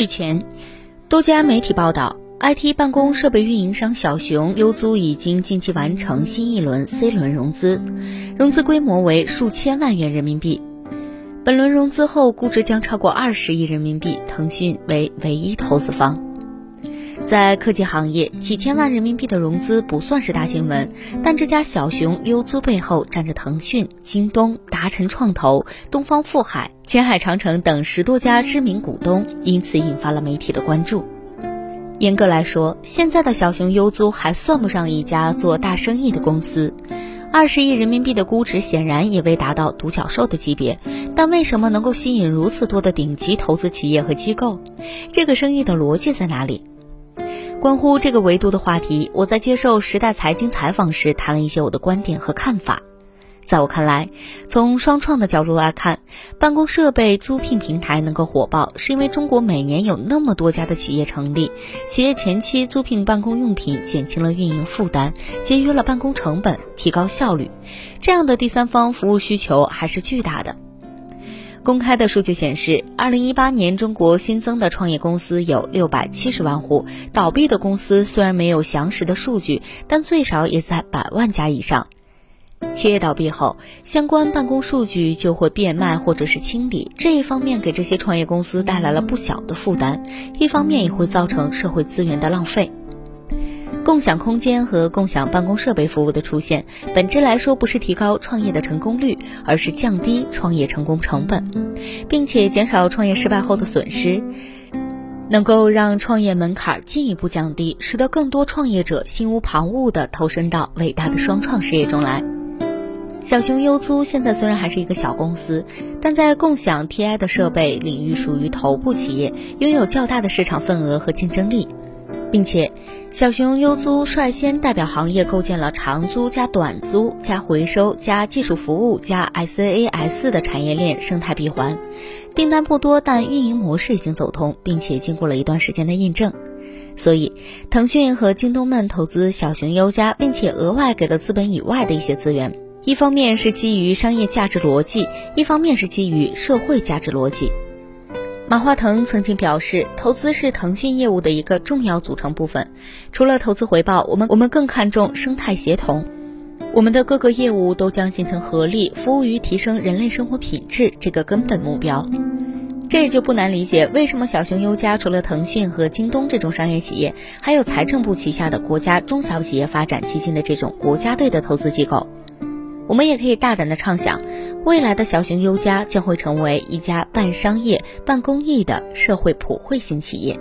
日前多家媒体报道，IT 办公设备运营商小熊优租已经近期完成新一轮 C 轮融资，融资规模为数千万元人民币。本轮融资后，估值将超过二十亿人民币，腾讯为唯一投资方。在科技行业，几千万人民币的融资不算是大新闻，但这家小熊优租背后站着腾讯、京东、达晨创投、东方富海、前海长城等十多家知名股东，因此引发了媒体的关注。严格来说，现在的小熊优租还算不上一家做大生意的公司，二十亿人民币的估值显然也未达到独角兽的级别，但为什么能够吸引如此多的顶级投资企业和机构？这个生意的逻辑在哪里？关乎这个维度的话题，我在接受时代财经采访时谈了一些我的观点和看法。在我看来，从双创的角度来看，办公设备租赁平台能够火爆，是因为中国每年有那么多家的企业成立，企业前期租赁办公用品，减轻了运营负担，节约了办公成本，提高效率，这样的第三方服务需求还是巨大的。公开的数据显示，二零一八年中国新增的创业公司有六百七十万户，倒闭的公司虽然没有详实的数据，但最少也在百万家以上。企业倒闭后，相关办公数据就会变卖或者是清理，这一方面给这些创业公司带来了不小的负担，一方面也会造成社会资源的浪费。共享空间和共享办公设备服务的出现，本质来说不是提高创业的成功率，而是降低创业成功成本，并且减少创业失败后的损失，能够让创业门槛进一步降低，使得更多创业者心无旁骛地投身到伟大的双创事业中来。小熊优租现在虽然还是一个小公司，但在共享 TI 的设备领域属于头部企业，拥有较大的市场份额和竞争力。并且，小熊优租率先代表行业构建了长租加短租加回收加技术服务加 SaaS 的产业链生态闭环，订单不多，但运营模式已经走通，并且经过了一段时间的验证。所以，腾讯和京东们投资小熊优家，并且额外给了资本以外的一些资源，一方面是基于商业价值逻辑，一方面是基于社会价值逻辑。马化腾曾经表示，投资是腾讯业务的一个重要组成部分。除了投资回报，我们我们更看重生态协同。我们的各个业务都将形成合力，服务于提升人类生活品质这个根本目标。这也就不难理解，为什么小熊优家除了腾讯和京东这种商业企业，还有财政部旗下的国家中小企业发展基金的这种国家队的投资机构。我们也可以大胆的畅想，未来的小熊优家将会成为一家半商业、半公益的社会普惠型企业。